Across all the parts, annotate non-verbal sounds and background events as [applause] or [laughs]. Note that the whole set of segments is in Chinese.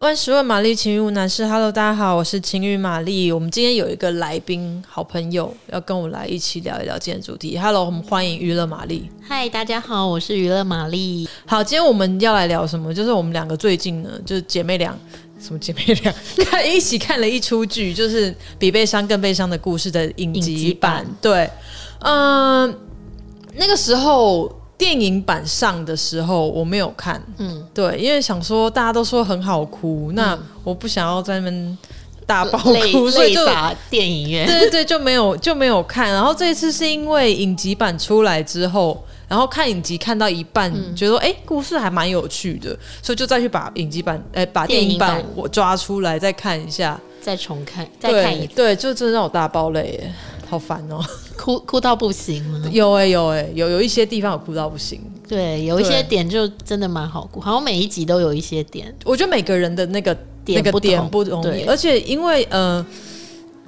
万十问玛丽，情欲无难事。Hello，大家好，我是情欲玛丽。我们今天有一个来宾，好朋友要跟我来一起聊一聊今天的主题。Hello，我们欢迎娱乐玛丽。嗨，大家好，我是娱乐玛丽。好，今天我们要来聊什么？就是我们两个最近呢，就是姐妹俩，什么姐妹俩，看 [laughs] 一起看了一出剧，就是《比悲伤更悲伤的故事》的影集版。集版对，嗯、呃，那个时候。电影版上的时候我没有看，嗯，对，因为想说大家都说很好哭，嗯、那我不想要在那边大爆哭，[laughs] 所以就电影院，对对对，就没有就没有看。然后这一次是因为影集版出来之后，然后看影集看到一半，嗯、觉得哎、欸，故事还蛮有趣的，所以就再去把影集版，哎、欸，把电影版我抓出来再看一下，再重看，再看一次，对，就真的让我大爆泪耶。好烦哦，[laughs] 哭哭到不行吗？有哎、欸、有哎、欸、有有一些地方有哭到不行，对，有一些点就真的蛮好哭，好像每一集都有一些点。我觉得每个人的那个点那个点不容易，对。而且因为呃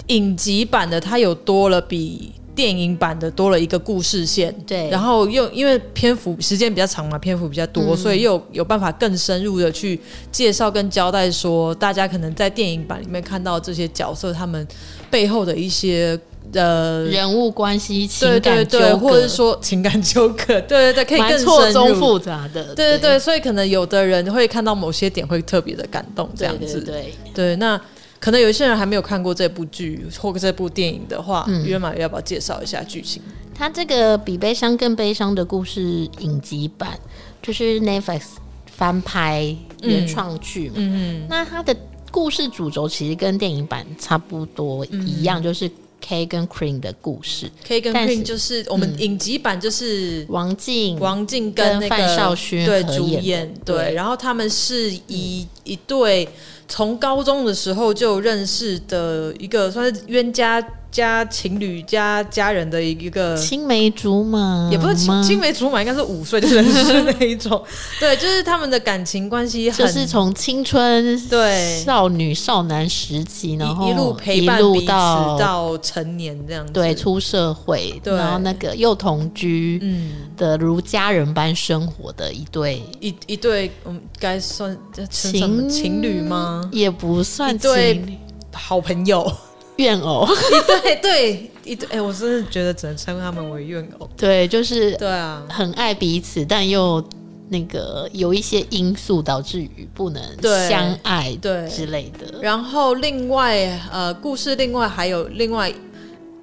影集版的它有多了比电影版的多了一个故事线，对，然后又因为篇幅时间比较长嘛，篇幅比较多，嗯、所以又有，有办法更深入的去介绍跟交代说，大家可能在电影版里面看到这些角色他们背后的一些。呃，人物关系、情感对对对，或者说情感纠葛，[laughs] 对对对，可以更错综复杂的，对对对，所以可能有的人会看到某些点会特别的感动，这样子，对对那可能有一些人还没有看过这部剧或者这部电影的话，嗯，约玛要不要介绍一下剧情？它这个比悲伤更悲伤的故事影集版，就是 Netflix 翻拍原创剧嘛，嗯嗯，那它的故事主轴其实跟电影版差不多一样，就是。K 跟 Queen 的故事，K 跟 Queen 就是我们影集版就是王静、王静跟那个范少勋对主演对，然后他们是一一对从高中的时候就认识的一个算是冤家。加情侣加家人的一个青梅竹马，也不是青青梅竹马，应该是五岁就认识那一种。[laughs] 对，就是他们的感情关系，就是从青春对少女少男时期，然后一路陪伴彼此到成年这样子，对，出社会，对，然后那个又同居，嗯，的如家人般生活的一对一一对，我们该算情情侣吗？也不算情侣，好朋友。怨偶，对对一对，哎、欸，我真的觉得只能称他们为怨偶。对，就是对啊，很爱彼此，但又那个有一些因素导致于不能相爱，对之类的。然后另外，呃，故事另外还有另外，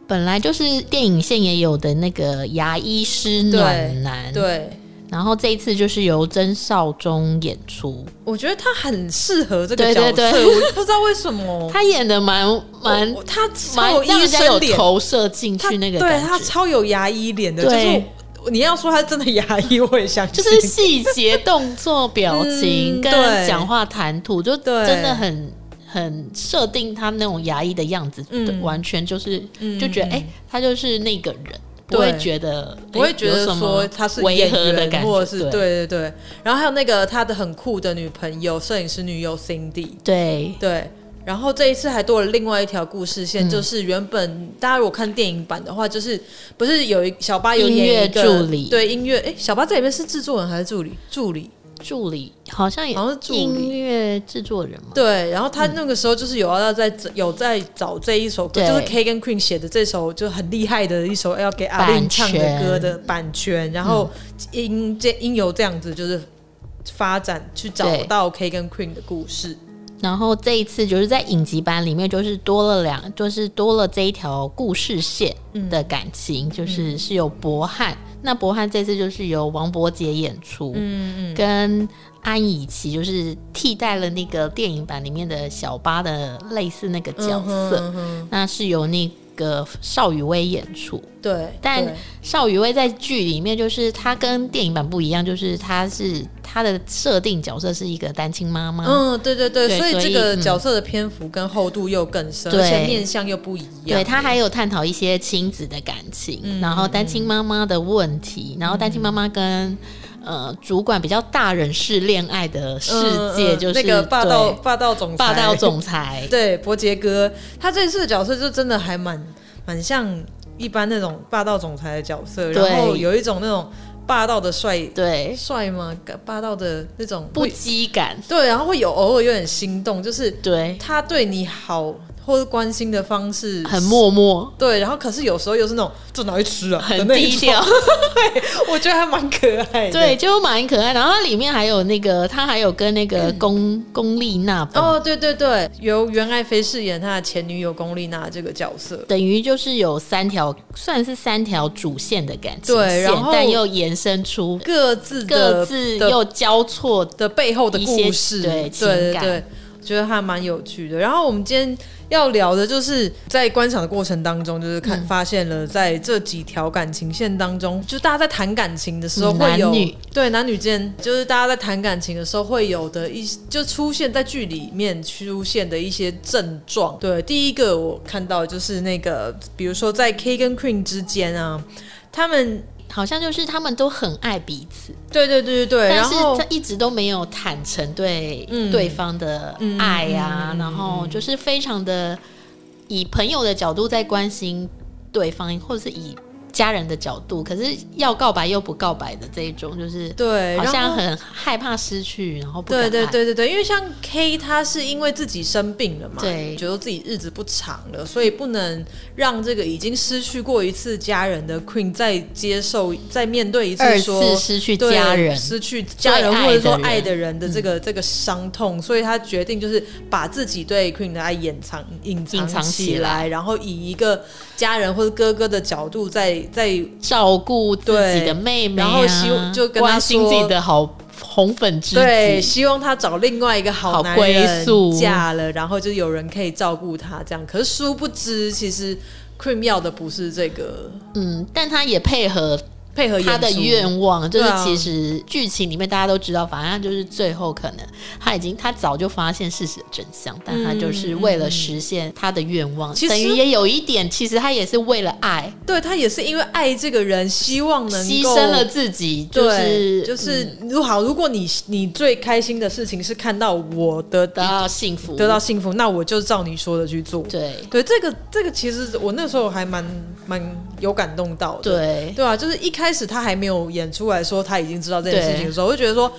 本来就是电影线也有的那个牙医师暖男，对。对然后这一次就是由曾少忠演出，我觉得他很适合这个角色，对。对对，我不知道为什么。[laughs] 他演的蛮蛮，他蛮有医生脸，投射进去那个，对他超有牙医脸的，就是你要说他真的牙医，我也相信，就是细节、动作、表情 [laughs] 跟讲话谈吐，就真的很很设定他那种牙医的样子，嗯、完全就是就觉得哎、欸，他就是那个人。不会觉得，不会觉得说他是违和的感觉，或者是对对对。然后还有那个他的很酷的女朋友，摄影师女友 Cindy，对对。然后这一次还多了另外一条故事线，就是原本大家如果看电影版的话，就是不是有一小巴有演一个音乐助理，对音乐，哎，小巴在里面是制作人还是助理？助理。助理好像也好像是音乐制作人嘛，对。然后他那个时候就是有要在有在找这一首歌，嗯、就是 K 跟 Queen 写的这首就很厉害的一首要给阿令唱的歌的版权，然后因这因由这样子就是发展去找到 K 跟 Queen 的故事。然后这一次就是在影集版里面，就是多了两，就是多了这一条故事线的感情，嗯、就是是有博汉。嗯、那博汉这次就是由王伯杰演出，嗯嗯，跟安以琪就是替代了那个电影版里面的小八的类似那个角色，嗯嗯、那是由那个邵雨薇演出。对，但邵雨薇在剧里面就是她跟电影版不一样，就是她是她的设定角色是一个单亲妈妈。嗯，对对对，对所以这个角色的篇幅跟厚度又更深，对而且面向又不一样。对，她还有探讨一些亲子的感情，嗯、然后单亲妈妈的问题，嗯、然后单亲妈妈跟呃主管比较大人式恋爱的世界，就是、那个霸道霸道总裁，霸道总裁。[laughs] 对，伯杰哥，他这次的角色就真的还蛮蛮像。一般那种霸道总裁的角色，然后有一种那种霸道的帅，对，帅吗？霸道的那种不羁感，对，然后会有偶尔有点心动，就是对。他对你好。或者关心的方式很默默，对，然后可是有时候又是那种就拿去吃啊，很低调，[laughs] 对，我觉得还蛮可爱的，对，就蛮可爱。然后它里面还有那个，他还有跟那个龚龚丽娜哦，对对对，由袁爱妃饰演他的前女友龚丽娜这个角色，等于就是有三条，算是三条主线的感情对，然后但又延伸出各自各自又交错的背后的故事，对对对觉得还蛮有趣的。然后我们今天。要聊的就是在观赏的过程当中，就是看发现了在这几条感情线当中，就大家在谈感情的时候会有男对男女间，就是大家在谈感情的时候会有的一就出现在剧里面出现的一些症状。对，第一个我看到就是那个，比如说在 K 跟 Queen 之间啊，他们。好像就是他们都很爱彼此，对对对对对，但是他一直都没有坦诚对对方的爱呀、啊嗯，然后就是非常的以朋友的角度在关心对方，或者是以。家人的角度，可是要告白又不告白的这一种，就是对，好像很害怕失去，然后不。对对对对对，因为像 K，他是因为自己生病了嘛，对，觉得自己日子不长了，所以不能让这个已经失去过一次家人的 Queen 再接受、再面对一次说次失去家人、失去家人或者说爱的人。的这个这个伤痛，所以他决定就是把自己对 Queen 的爱掩藏、隐藏起来，然后以一个家人或者哥哥的角度在。在照顾自己的妹妹、啊，然后希望就跟他说关心自己的好红粉知己，对，希望他找另外一个好归宿嫁了，然后就有人可以照顾他这样。可是殊不知，其实 Cream 要的不是这个，嗯，但他也配合。配合他的愿望，就是其实剧情里面大家都知道，反正就是最后可能他已经他早就发现事实的真相，但他就是为了实现他的愿望，嗯、等于也有一点，其实他也是为了爱，对他也是因为爱这个人，希望能牺牲了自己，就是就是如好，如果你你最开心的事情是看到我得到幸福，得到幸福，那我就照你说的去做。对。对，这个这个其实我那时候还蛮蛮有感动到的，对对啊，就是一开。始他还没有演出来说他已经知道这件事情的时候，我就觉得说，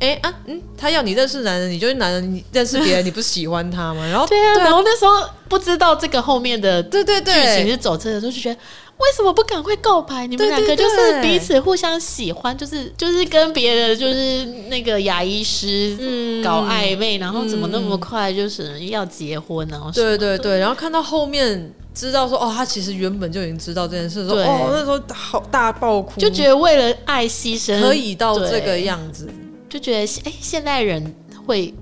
哎、欸、啊嗯，他要你认识男人，你就是男人，你认识别人，你不是喜欢他吗？然后对啊，然后那时候不知道这个后面的对对对剧情是走这个，就觉得为什么不赶快告白？你们两个就是彼此互相喜欢，就是就是跟别的就是那个牙医师搞暧昧、嗯，然后怎么那么快就是要结婚？然后对对对，然后看到后面。知道说哦，他其实原本就已经知道这件事，说哦，那时候好大爆哭，就觉得为了爱牺牲可以到这个样子，就觉得哎，现代人会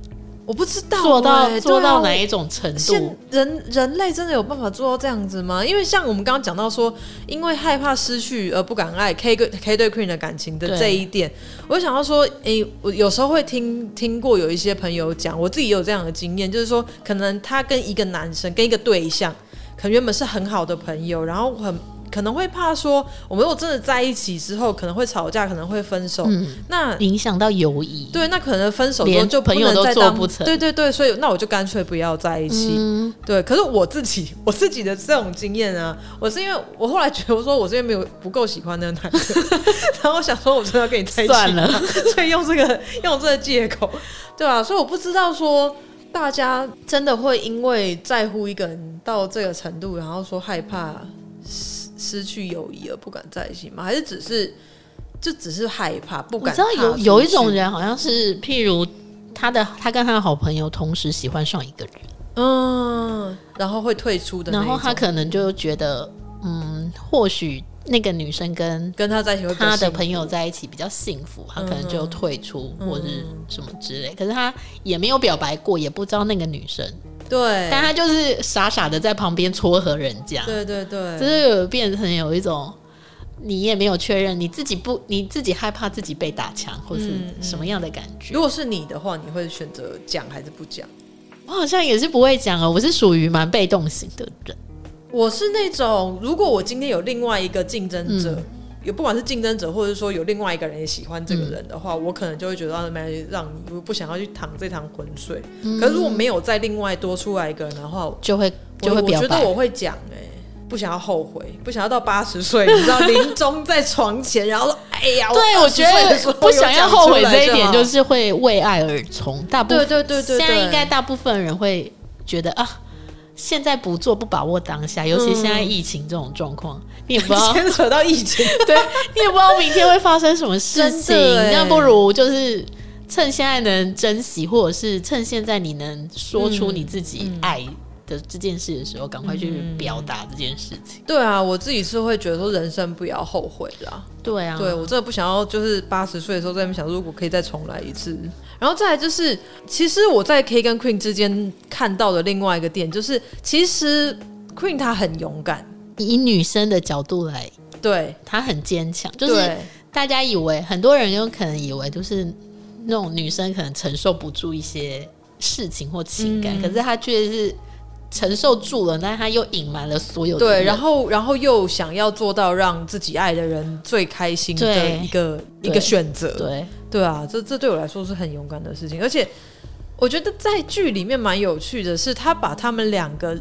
我不知道做到做到哪一种程度？人人类真的有办法做到这样子吗？因为像我们刚刚讲到说，因为害怕失去而不敢爱 K 对 K 对 Queen 的感情的这一点，我就想到说，哎，我有时候会听听过有一些朋友讲，我自己也有这样的经验，就是说可能他跟一个男生跟一个对象。原本是很好的朋友，然后很可能会怕说，我们如果真的在一起之后，可能会吵架，可能会分手，嗯、那影响到友谊。对，那可能分手之后就朋友都做不成。对对对，所以那我就干脆不要在一起。嗯、对，可是我自己我自己的这种经验啊，我是因为我后来觉得我说我这边没有不够喜欢那个男生，[laughs] 然后我想说我真的要跟你在一起算了，[laughs] 所以用这个用这个借口，对吧、啊？所以我不知道说。大家真的会因为在乎一个人到这个程度，然后说害怕失失去友谊而不敢在一起吗？还是只是就只是害怕不敢？我知道有有一种人好像是，譬如他的他跟他的好朋友同时喜欢上一个人，嗯，然后会退出的，然后他可能就觉得，嗯，或许。那个女生跟跟他在一起，他的朋友在一起比较幸福，他可能就退出或者什么之类。可是他也没有表白过，也不知道那个女生。对，但他就是傻傻的在旁边撮合人家。对对对，就是有变成有一种你也没有确认，你自己不你自己害怕自己被打枪，或是什么样的感觉？如果是你的话，你会选择讲还是不讲？我好像也是不会讲哦，我是属于蛮被动型的人。我是那种，如果我今天有另外一个竞争者，有、嗯、不管是竞争者，或者说有另外一个人也喜欢这个人的话，嗯、我可能就会觉得让让你不想要去淌这趟浑水、嗯。可是如果没有再另外多出来一个人的话，就会就会。我觉得我会讲哎、欸，不想要后悔，不想要到八十岁，[laughs] 你知道临终在床前，然后说：“哎呀，对我觉得不想要后悔这一点，就是会为爱而从。大部分对对对对，现在应该大部分人会觉得啊，现在不做不把握当下，尤其现在疫情这种状况，你也不知道 [laughs] 牵扯到疫情，[laughs] 对你也不知道明天会发生什么事情，那不如就是趁现在能珍惜，或者是趁现在你能说出你自己爱。嗯”的这件事的时候，赶快去表达这件事情。对啊，我自己是会觉得说，人生不要后悔啦。对啊，对我真的不想要，就是八十岁的时候在那边想，如果可以再重来一次。然后再来就是，其实我在 K 跟 Queen 之间看到的另外一个点，就是其实 Queen 她很勇敢，以女生的角度来，对她很坚强。就是大家以为很多人有可能以为，就是那种女生可能承受不住一些事情或情感，嗯、可是她确实是。承受住了，但是他又隐瞒了所有的。对，然后，然后又想要做到让自己爱的人最开心的一个一个选择。对，对啊，这这对我来说是很勇敢的事情。而且，我觉得在剧里面蛮有趣的是，他把他们两个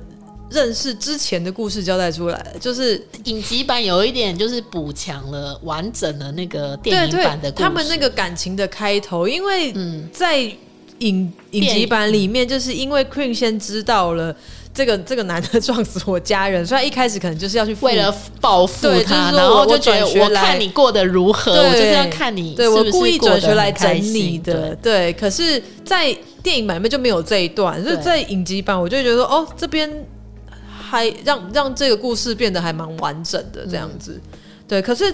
认识之前的故事交代出来，就是影集版有一点就是补强了完整的那个电影版的故事。他们那个感情的开头，因为在影影集版里面，就是因为 Queen 先知道了。这个这个男的撞死我家人，所以他一开始可能就是要去为了报复他，然后就觉得我看你过得如何，我就是要看你对，我故意转学来整你的。对，可是，在电影版里面就没有这一段，所以在影集版我就觉得说，哦，这边还让让这个故事变得还蛮完整的这样子。嗯、对，可是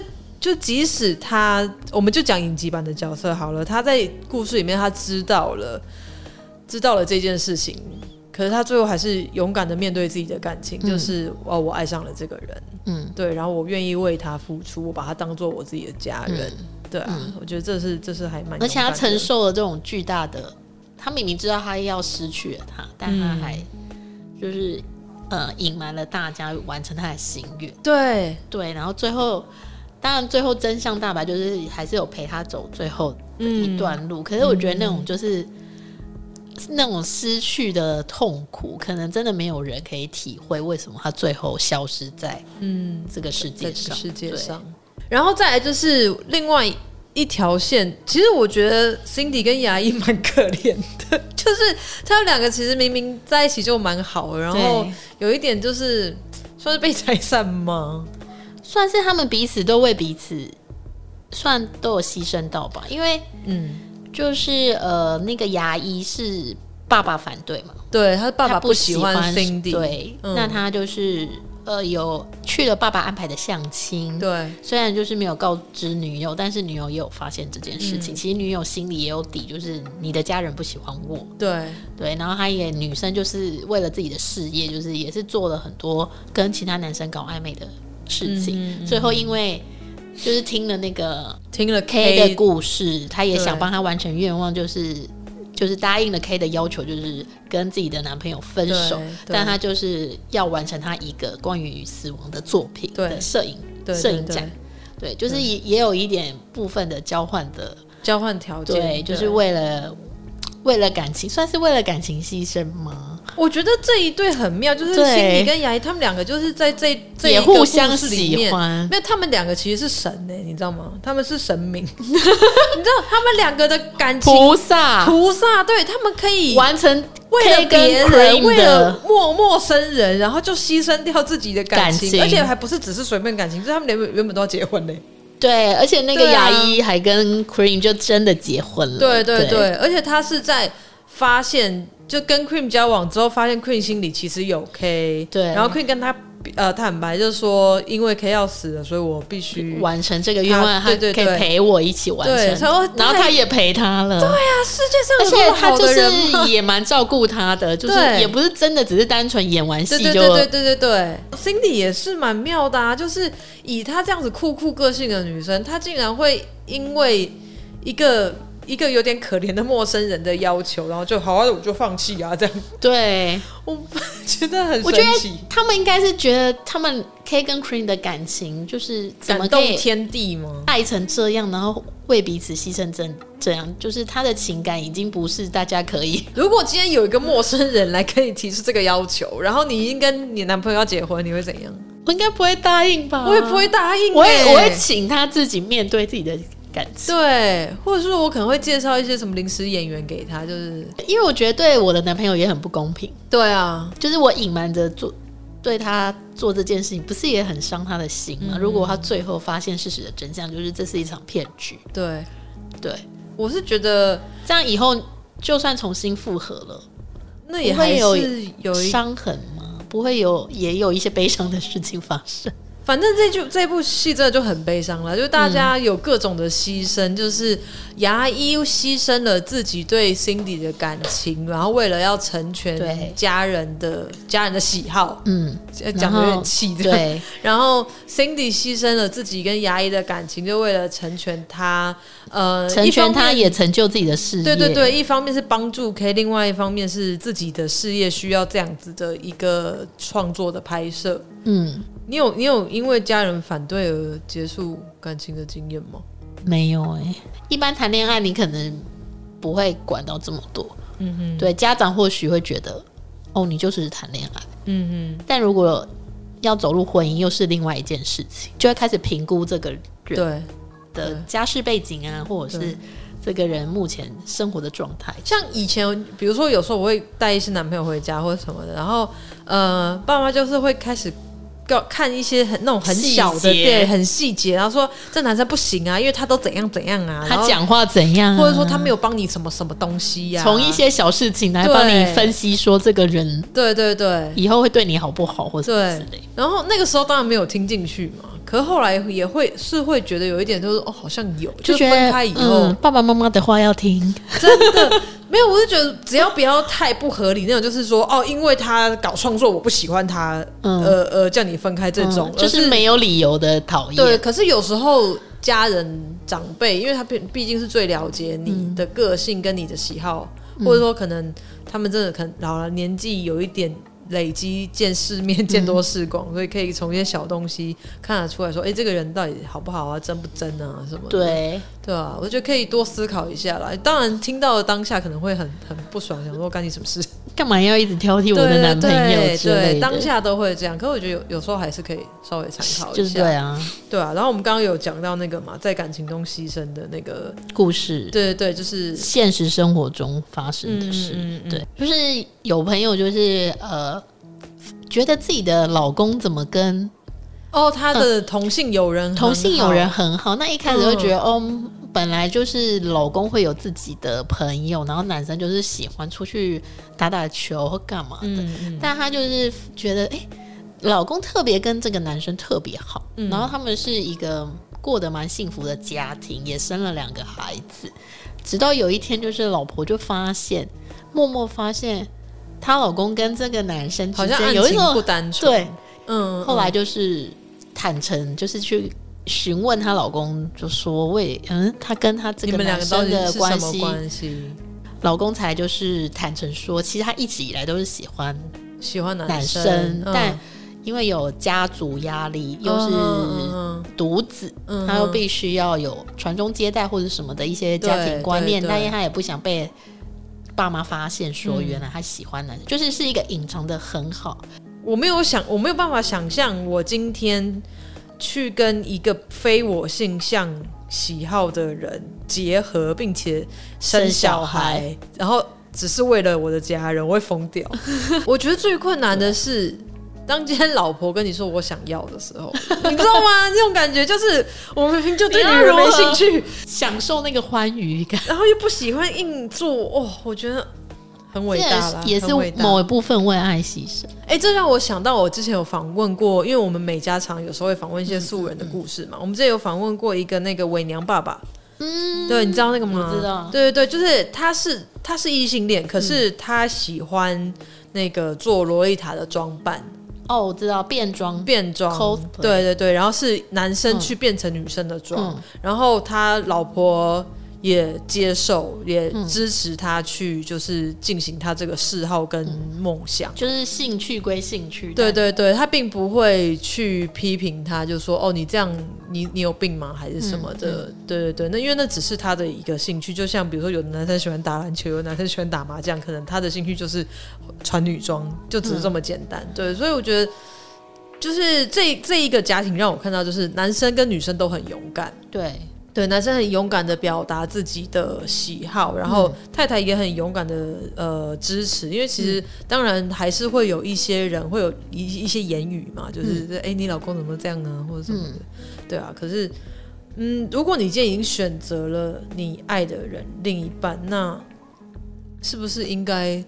就即使他，我们就讲影集版的角色好了，他在故事里面他知道了，知道了这件事情。可是他最后还是勇敢的面对自己的感情，嗯、就是哦，我爱上了这个人，嗯，对，然后我愿意为他付出，我把他当做我自己的家人，嗯、对啊，嗯、我觉得这是这是还蛮，而且他承受了这种巨大的，他明明知道他要失去了他，但他还就是、嗯、呃隐瞒了大家，完成他的心愿，对。对，然后最后当然最后真相大白，就是还是有陪他走最后的一段路，嗯、可是我觉得那种就是。那种失去的痛苦，可能真的没有人可以体会。为什么他最后消失在嗯这个世界上？世界上，然后再来就是另外一条线。其实我觉得 Cindy 跟牙医蛮可怜的，就是他们两个其实明明在一起就蛮好的，然后有一点就是算是被拆散吗？算是他们彼此都为彼此算都有牺牲到吧？因为嗯。就是呃，那个牙医是爸爸反对嘛？对，他爸爸不喜欢 Cindy，对，嗯、那他就是呃有去了爸爸安排的相亲。对，虽然就是没有告知女友，但是女友也有发现这件事情。嗯、其实女友心里也有底，就是你的家人不喜欢我。对对，然后他也女生就是为了自己的事业，就是也是做了很多跟其他男生搞暧昧的事情，嗯嗯、最后因为。就是听了那个听了 K 的故事，他也想帮他完成愿望，就是就是答应了 K 的要求，就是跟自己的男朋友分手，但他就是要完成他一个关于死亡的作品的摄影摄影展，对，就是也也有一点部分的交换的交换条件，对，就是为了为了感情，算是为了感情牺牲吗？我觉得这一对很妙，就是心理跟牙医他们两个就是在这这一个故事里面，没有他们两个其实是神呢、欸，你知道吗？他们是神明，[laughs] 你知道他们两个的感情菩萨菩萨，对他们可以完成为了别人，为了陌陌生人，然后就牺牲掉自己的感情，感情而且还不是只是随便感情，就是他们原本原本都要结婚嘞、欸。对，而且那个牙医还跟 Cream 就真的结婚了。对对对，对而且他是在发现。就跟 Queen 交往之后，发现 Queen 心里其实有 K，对，然后 Queen 跟他呃坦白，就是说因为 K 要死了，所以我必须完成这个愿望，他可以陪我一起完成，对，然后他也陪他了，对呀、啊，世界上有这么好的人，而且他就是也蛮照顾他的，[laughs] 就是也不是真的只是单纯演完戏就，对对对对对对，Cindy 也是蛮妙的啊，就是以她这样子酷酷个性的女生，她竟然会因为一个。一个有点可怜的陌生人的要求，然后就好啊，我就放弃啊，这样。对，[laughs] 我觉得很神奇。他们应该是觉得他们 K 跟 Cream 的感情就是怎么感动天地吗？爱成这样，然后为彼此牺牲成这样，就是他的情感已经不是大家可以。[laughs] 如果今天有一个陌生人来跟你提出这个要求，然后你已经跟你男朋友要结婚，你会怎样？我应该不会答应吧？我也不会答应、欸，我也我会请他自己面对自己的感情。对，或者说我可能会介绍一些什么临时演员给他，就是因为我觉得对我的男朋友也很不公平。对啊，就是我隐瞒着做对他做这件事情，不是也很伤他的心吗？嗯、如果他最后发现事实的真相，就是这是一场骗局。对，对，我是觉得这样以后就算重新复合了，那也还是有有伤痕吗？不会有，也有一些悲伤的事情发生。反正这就这部戏真的就很悲伤了，就大家有各种的牺牲，嗯、就是牙医牺牲了自己对 Cindy 的感情，然后为了要成全家人的家人的喜好，嗯，讲的有点气，对。然后 Cindy 牺牲了自己跟牙医的感情，就为了成全他，呃，成全他也成就自己的事业。对对对，一方面是帮助 K，另外一方面是自己的事业需要这样子的一个创作的拍摄，嗯。你有你有因为家人反对而结束感情的经验吗？没有哎、欸，一般谈恋爱你可能不会管到这么多。嗯哼，对，家长或许会觉得哦，你就是谈恋爱。嗯哼，但如果要走入婚姻，又是另外一件事情，就会开始评估这个人对的家世背景啊，或者是这个人目前生活的状态。像以前，比如说有时候我会带一些男朋友回家或者什么的，然后呃，爸妈就是会开始。要看一些很那种很小的，对，很细节，然后说这男生不行啊，因为他都怎样怎样啊，他讲话怎样啊，或者说他没有帮你什么什么东西呀，从一些小事情来帮你分析说这个人，对对对，以后会对你好不好，或者之类。然后那个时候当然没有听进去嘛，可是后来也会是会觉得有一点就是哦，好像有，就分开以后，爸爸妈妈的话要听，真的。没有，我是觉得只要不要太不合理那种，就是说哦，因为他搞创作，我不喜欢他，嗯、呃呃，叫你分开这种，嗯、就是没有理由的讨厌。对，可是有时候家人长辈，因为他毕毕竟是最了解你的个性跟你的喜好，嗯、或者说可能他们真的可能老了，年纪有一点。累积见世面，见多识广，嗯、所以可以从一些小东西看得出来说，哎、欸，这个人到底好不好啊，真不真啊，什么的？对对啊，我觉得可以多思考一下啦。当然，听到的当下可能会很很不爽，想说干你什么事？干嘛要一直挑剔我的男朋友对？当下都会这样。可是我觉得有有时候还是可以稍微参考一下。就是对啊，对啊。然后我们刚刚有讲到那个嘛，在感情中牺牲的那个故事。对对对，就是现实生活中发生的事。嗯对，就是有朋友就是呃。觉得自己的老公怎么跟哦，他的同性友人、嗯、同性友人很好，那一开始就觉得、嗯、哦，本来就是老公会有自己的朋友，然后男生就是喜欢出去打打球或干嘛的，嗯嗯、但他就是觉得哎，老公特别跟这个男生特别好，嗯、然后他们是一个过得蛮幸福的家庭，也生了两个孩子，直到有一天，就是老婆就发现，默默发现。她老公跟这个男生之间有一种不单纯，对，嗯，后来就是坦诚，就是去询问她老公，就说为嗯，她跟她这个男生的关系，老公才就是坦诚说，其实他一直以来都是喜欢喜欢男生，但因为有家族压力，又是独子，他又必须要有传宗接代或者什么的一些家庭观念，但因为他也不想被。爸妈发现说，原来他喜欢男生，嗯、就是是一个隐藏的很好。我没有想，我没有办法想象，我今天去跟一个非我性向喜好的人结合，并且生小孩，小孩然后只是为了我的家人，我会疯掉。[laughs] 我觉得最困难的是。当今天老婆跟你说我想要的时候，[laughs] 你知道吗？这种感觉就是我明明就对女人没兴趣，享受那个欢愉感，[laughs] 然后又不喜欢硬做哦。我觉得很伟大了，也是某一部分为爱牺牲。哎、欸，这让我想到我之前有访问过，因为我们美家常有时候会访问一些素人的故事嘛。嗯嗯、我们之前有访问过一个那个伪娘爸爸，嗯，对，你知道那个吗？我知道，对对对，就是他是他是异性恋，可是他喜欢那个做萝莉塔的装扮。哦，我知道变装，变装，对对对，然后是男生去变成女生的妆，然后他老婆。也接受，也支持他去，就是进行他这个嗜好跟梦想，嗯，就是兴趣归兴趣。对对对，他并不会去批评他，就说哦，你这样，你你有病吗？还是什么的？对对对，那因为那只是他的一个兴趣，就像比如说，有的男生喜欢打篮球，有的男生喜欢打麻将，可能他的兴趣就是穿女装，就只是这么简单。嗯、对，所以我觉得。就是这这一个家庭让我看到，就是男生跟女生都很勇敢。对对，男生很勇敢的表达自己的喜好，然后太太也很勇敢的呃支持。因为其实当然还是会有一些人会有一一些言语嘛，就是哎、你老公怎么这样呢，或者什么的。嗯、对啊，可是嗯，如果你今天已经选择了你爱的人另一半，那是不是应该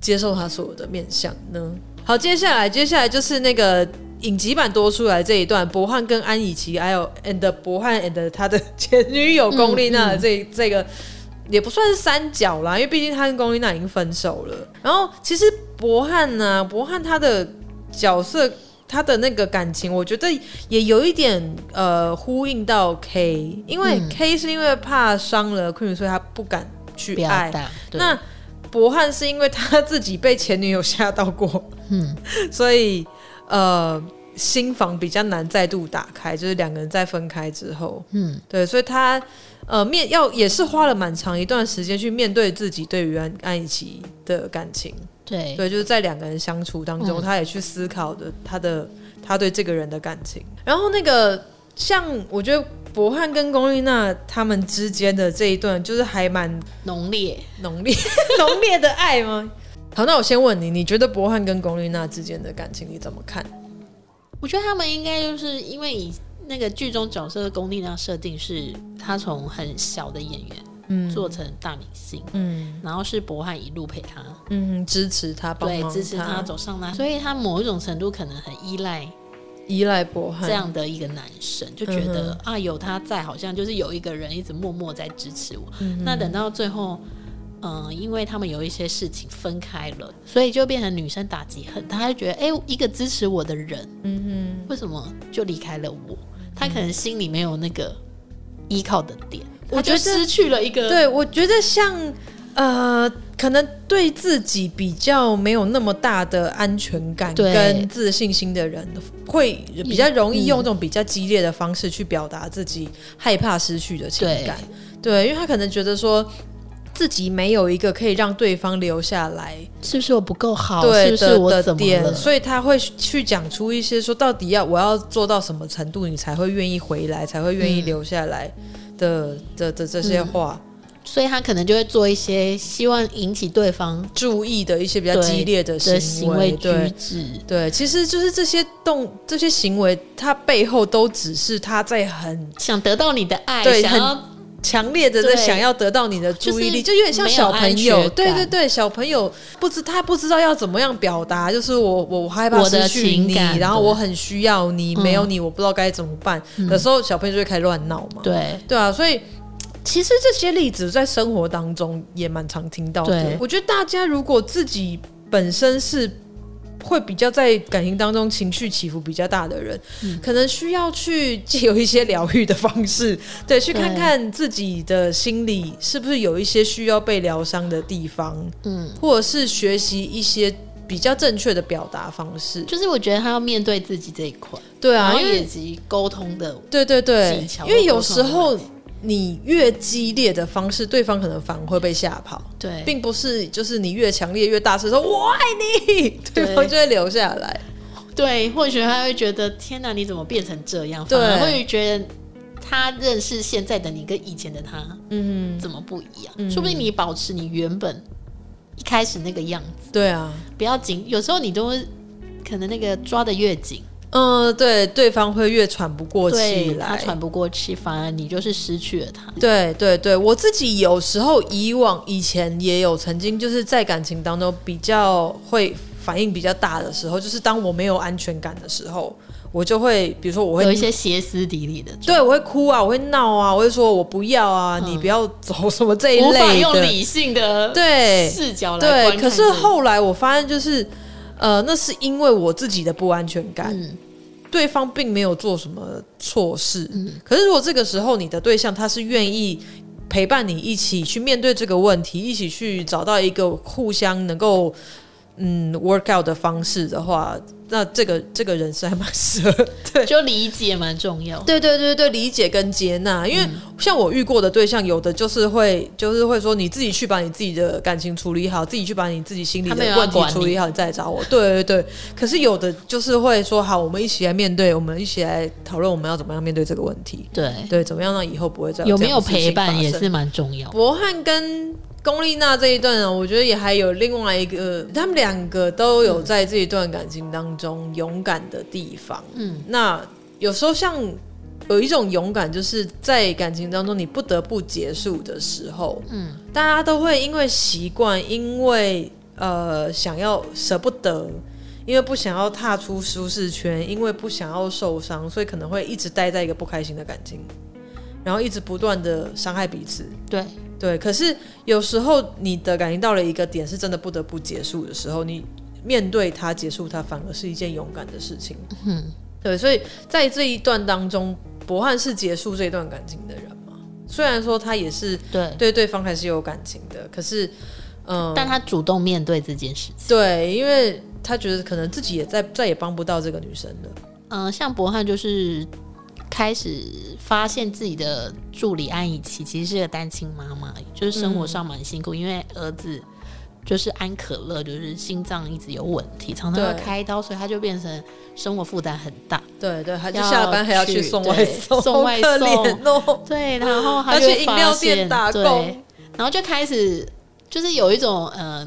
接受他所有的面相呢？好，接下来接下来就是那个影集版多出来这一段，博汉跟安以琪，还有 and 博汉 and 他的前女友龚丽娜的这、嗯嗯、这个也不算是三角啦，因为毕竟他跟龚丽娜已经分手了。然后其实博汉呢，博汉他的角色，他的那个感情，我觉得也有一点呃呼应到 K，因为 K 是因为怕伤了 Queen，所以他不敢去爱。那博汉是因为他自己被前女友吓到过，嗯，[laughs] 所以呃心房比较难再度打开，就是两个人在分开之后，嗯，对，所以他呃面要也是花了蛮长一段时间去面对自己对于安安以琪的感情，对，对，就是在两个人相处当中，嗯、他也去思考的他的他对这个人的感情，然后那个像我觉得。博汉跟龚丽娜他们之间的这一段，就是还蛮浓烈、浓烈、[laughs] 浓烈的爱吗？好，那我先问你，你觉得博汉跟龚丽娜之间的感情你怎么看？我觉得他们应该就是因为以那个剧中角色的龚丽娜设定是，他从很小的演员，嗯，做成大明星，嗯，然后是博汉一路陪他，嗯，支持他，帮忙他，对，支持他走上那，所以他某一种程度可能很依赖。依赖博汉这样的一个男生，就觉得、嗯、啊，有他在，好像就是有一个人一直默默在支持我。嗯、那等到最后，嗯、呃，因为他们有一些事情分开了，所以就变成女生打击很大，他就觉得，哎、欸，一个支持我的人，嗯哼，为什么就离开了我？他可能心里没有那个依靠的点，我觉得失去了一个。对，我觉得像。呃，可能对自己比较没有那么大的安全感跟自信心的人，会比较容易用这种比较激烈的方式去表达自己害怕失去的情感。对，因为他可能觉得说自己没有一个可以让对方留下来，是不是我不够好？对，是不是我怎么了？的点，所以他会去讲出一些说，到底要我要做到什么程度，你才会愿意回来，才会愿意留下来的、嗯、的的，的这些话。嗯所以他可能就会做一些希望引起对方注意的一些比较激烈的行为举止。对，其实就是这些动这些行为，他背后都只是他在很想得到你的爱，对，很强烈的在想要得到你的注意力，就有点像小朋友。对对对，小朋友不知他不知道要怎么样表达，就是我我害怕失去你，然后我很需要你，没有你我不知道该怎么办。有时候小朋友就会开始乱闹嘛。对对啊，所以。其实这些例子在生活当中也蛮常听到的。我觉得大家如果自己本身是会比较在感情当中情绪起伏比较大的人，嗯、可能需要去借由一些疗愈的方式，[laughs] 对，去看看自己的心里是不是有一些需要被疗伤的地方，嗯，或者是学习一些比较正确的表达方式。就是我觉得他要面对自己这一块，对啊，因为以及沟通的，对对对，因为有时候。你越激烈的方式，对方可能反而会被吓跑。对，并不是就是你越强烈越大声说“我爱你”，[laughs] 对方就会留下来。对，或许他会觉得“天哪，你怎么变成这样？”反而会觉得他认识现在的你跟以前的他，嗯，怎么不一样？嗯，说不定你保持你原本一开始那个样子。对啊，不要紧，有时候你都会可能那个抓的越紧。嗯，对，对方会越喘不过气来，他喘不过气，反而你就是失去了他。对对对，我自己有时候以往以前也有曾经就是在感情当中比较会反应比较大的时候，就是当我没有安全感的时候，我就会比如说我会有一些歇斯底里的，对，我会哭啊，我会闹啊，我会说我不要啊，嗯、你不要走什么这一类的，无法用理性的对视角来对，可是后来我发现就是。呃，那是因为我自己的不安全感，嗯、对方并没有做什么错事。嗯、可是如果这个时候你的对象他是愿意陪伴你一起去面对这个问题，一起去找到一个互相能够嗯 work out 的方式的话。那这个这个人是还蛮适合，[laughs] 对，就理解蛮重要。对对对对，理解跟接纳，因为像我遇过的对象，有的就是会就是会说，你自己去把你自己的感情处理好，自己去把你自己心里的问题处理好，你再来找我。对对对。可是有的就是会说，好，我们一起来面对，我们一起来讨论，我们要怎么样面对这个问题。对对，怎么样让以后不会再有，有没有陪伴也是蛮重要。博汉跟。龚丽娜这一段呢，我觉得也还有另外一个，他们两个都有在这一段感情当中勇敢的地方。嗯，那有时候像有一种勇敢，就是在感情当中你不得不结束的时候，嗯，大家都会因为习惯，因为呃想要舍不得，因为不想要踏出舒适圈，因为不想要受伤，所以可能会一直待在一个不开心的感情，然后一直不断的伤害彼此。对。对，可是有时候你的感情到了一个点，是真的不得不结束的时候，你面对它结束它，反而是一件勇敢的事情。嗯，对，所以在这一段当中，博汉是结束这段感情的人嘛？虽然说他也是对对对方还是有感情的，可是嗯，但他主动面对这件事情。对，因为他觉得可能自己也再再也帮不到这个女生了。嗯，像博汉就是。开始发现自己的助理安以琪其实是个单亲妈妈，就是生活上蛮辛苦，嗯、因为儿子就是安可乐，就是心脏一直有问题，常常要开刀，所以他就变成生活负担很大。对对，他就下班还要去送外送，[laughs] 送外送，喔、对，然后他就去饮料店打工，对，然后就开始就是有一种呃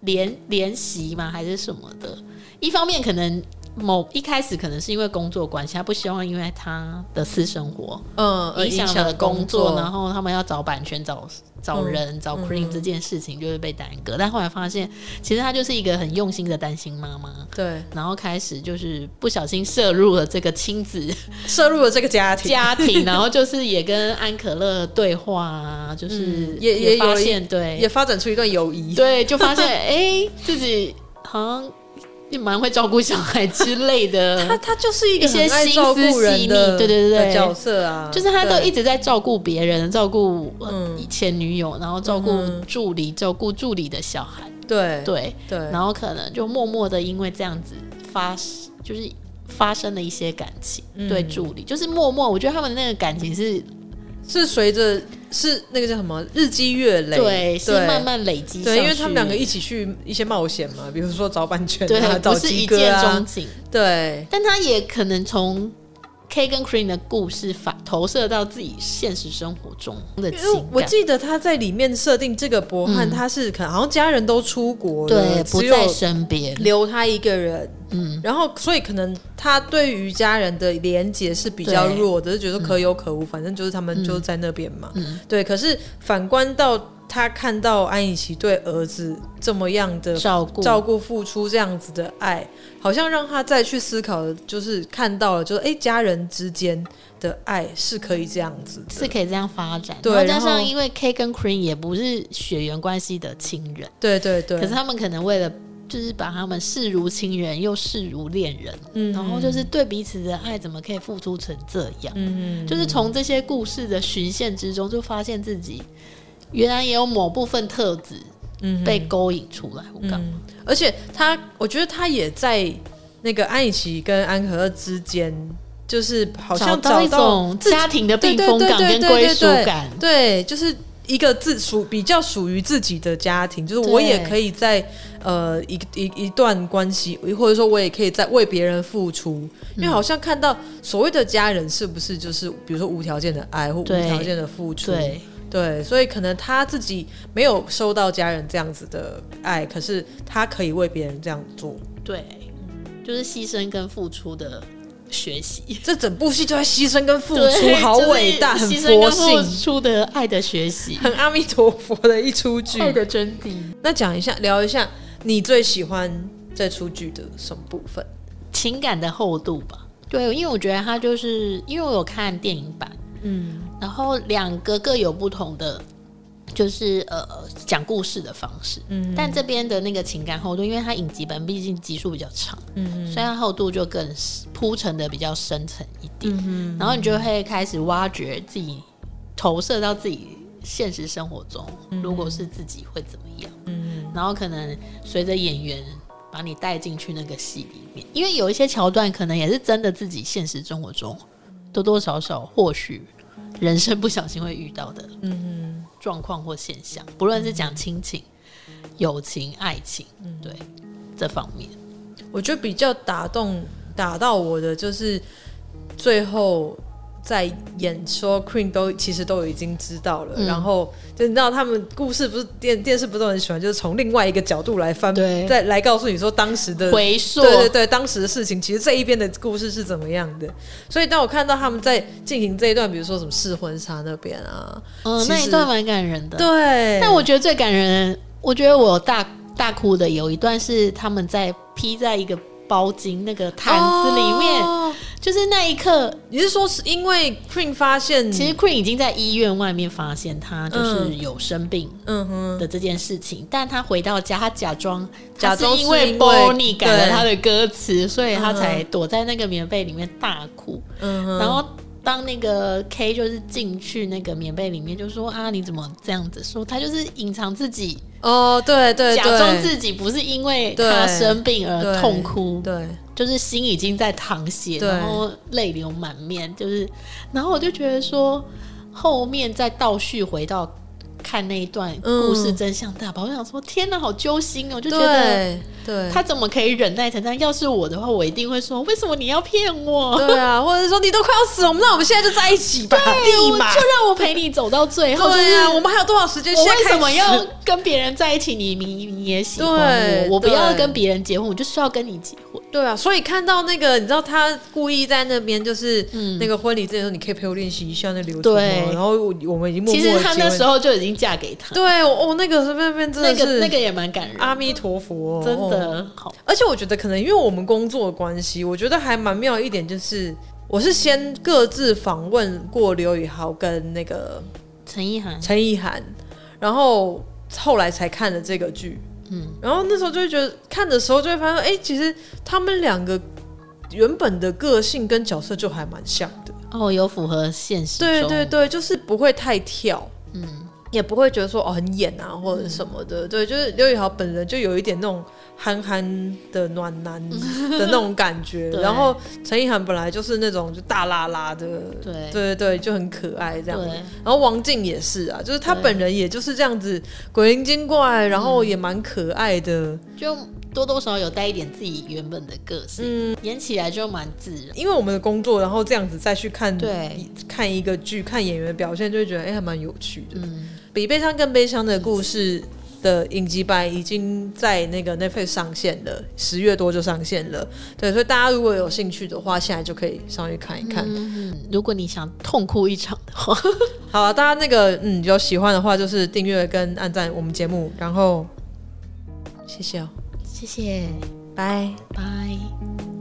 联联系嘛，还是什么的，一方面可能。某一开始可能是因为工作关系，他不希望因为他的私生活，嗯，影响了工作，然后他们要找版权、找找人、嗯、找 cream 这件事情就会被耽搁。嗯、但后来发现，其实他就是一个很用心的单亲妈妈，对。然后开始就是不小心摄入了这个亲子，[laughs] 摄入了这个家庭，家庭，[laughs] 然后就是也跟安可乐对话啊，就是也也发现，对，也发展出一段友谊，对，就发现哎、[laughs] 欸，自己好像。也蛮会照顾小孩之类的，[laughs] 他他就是一个很爱照顾人的，对对对角色啊，就是他都一直在照顾别人，照顾前女友，然后照顾助理，照顾助理的小孩，对对对，然后可能就默默的因为这样子发，就是发生了一些感情，对助理就是默默，我觉得他们那个感情是。是随着是那个叫什么日积月累，对，是慢慢累积。对，因为他们两个一起去一些冒险嘛，比如说找版权啊，对找鸡哥啊，不是一见钟情。对，但他也可能从 K 跟 Cream 的故事反投射到自己现实生活中的情感。我记得他在里面设定这个博汉，他是可能好像家人都出国了，对，不在身边，留他一个人。嗯，然后所以可能他对于家人的连结是比较弱的，就觉得可有可无，反正就是他们就在那边嘛。嗯，对。可是反观到他看到安以琪对儿子这么样的照顾、照顾、付出这样子的爱，好像让他再去思考的，就是看到了，就是哎，家人之间的爱是可以这样子，是可以这样发展。对，加上因为 K 跟 Cream 也不是血缘关系的亲人，对对对。可是他们可能为了。就是把他们视如亲人，又视如恋人，嗯，然后就是对彼此的爱，怎么可以付出成这样？嗯，就是从这些故事的循线之中，就发现自己原来也有某部分特质，嗯，被勾引出来。我干嘛？而且他，我觉得他也在那个安以琪跟安可乐之间，就是好像找到一种家庭的避风港跟归属感，对，就是。一个自属比较属于自己的家庭，就是我也可以在呃一一一段关系，或者说我也可以在为别人付出，因为好像看到所谓的家人是不是就是比如说无条件的爱或无条件的付出，对，对，所以可能他自己没有收到家人这样子的爱，可是他可以为别人这样做，对，就是牺牲跟付出的。学习，这整部戏就在牺牲跟付出，好伟大，很佛性付出的爱的学习，很阿弥陀佛的一出剧，爱的真谛。那讲一下，聊一下你最喜欢这出剧的什么部分？情感的厚度吧。对，因为我觉得他就是因为我有看电影版，嗯，然后两个各有不同的。就是呃讲故事的方式，嗯，但这边的那个情感厚度，因为它影集本毕竟集数比较长，嗯，所以它厚度就更铺陈的比较深层一点，嗯，然后你就会开始挖掘自己投射到自己现实生活中，如果是自己会怎么样，嗯，然后可能随着演员把你带进去那个戏里面，因为有一些桥段可能也是真的自己现实生活中多多少少或许人生不小心会遇到的，嗯状况或现象，不论是讲亲情、友情、爱情，嗯，对这方面，我觉得比较打动打到我的就是最后。在演说，Queen 都其实都已经知道了，嗯、然后就你知道他们故事不是电电视不是都很喜欢，就是从另外一个角度来翻，对。再来告诉你说当时的回溯，对对对，当时的事情其实这一边的故事是怎么样的。所以当我看到他们在进行这一段，比如说什么试婚纱那边啊，嗯，那一段蛮感人的。对，但我觉得最感人，我觉得我大大哭的有一段是他们在披在一个包巾那个毯子里面。哦。就是那一刻，你是说是因为 Queen 发现，其实 Queen 已经在医院外面发现他就是有生病，嗯哼。的这件事情，嗯、但他回到家，他假装假装因为 Bonnie 改了他的歌词，所以他才躲在那个棉被里面大哭，嗯哼，然后。当那个 K 就是进去那个棉被里面，就说啊，你怎么这样子说？他就是隐藏自己哦，对对，假装自己不是因为他生病而痛哭，对，对就是心已经在淌血，然后泪流满面，就是，然后我就觉得说，后面再倒叙回到。看那一段故事真相大白，嗯、我想说天哪，好揪心哦！我就觉得，对，他怎么可以忍耐成这样？要是我的话，我一定会说，为什么你要骗我？对啊，[laughs] 或者说你都快要死了，那我们现在就在一起吧，对立马就让我陪你走到最后。对啊，我们还有多少时间？我为什么要跟别人在一起？你你你也喜欢我，对我不要跟别人结婚，我就是要跟你结婚。对啊，所以看到那个，你知道他故意在那边，就是那个婚礼之前说，你可以陪我练习一下那流程然后我们已经默默其实他那时候就已经嫁给他。对哦，那个那边真的是那个那个也蛮感人。阿弥陀佛，真的好。而且我觉得可能因为我们工作的关系，我觉得还蛮妙一点，就是我是先各自访问过刘宇豪跟那个陈意涵，陈意涵，然后后来才看了这个剧。嗯，然后那时候就会觉得看的时候就会发现，哎，其实他们两个原本的个性跟角色就还蛮像的哦，有符合现实。对对对，就是不会太跳，嗯，也不会觉得说哦很演啊或者什么的。嗯、对，就是刘宇豪本人就有一点那种。憨憨的暖男 [laughs] 的那种感觉，然后陈意涵本来就是那种就大拉拉的，对。对对，就很可爱这样。子。然后王静也是啊，就是他本人也就是这样子鬼灵精怪，然后也蛮可爱的，就多多少少有带一点自己原本的个性，嗯，演起来就蛮自然。因为我们的工作，然后这样子再去看，对，看一个剧，看演员的表现，就会觉得哎，还蛮有趣的。嗯，比悲伤更悲伤的故事。嗯的影集版已经在那个 Netflix 上线了，十月多就上线了。对，所以大家如果有兴趣的话，现在就可以上去看一看。嗯，如果你想痛哭一场的话，[laughs] 好啊，大家那个嗯有喜欢的话，就是订阅跟按赞我们节目，然后谢谢哦，谢谢，拜拜。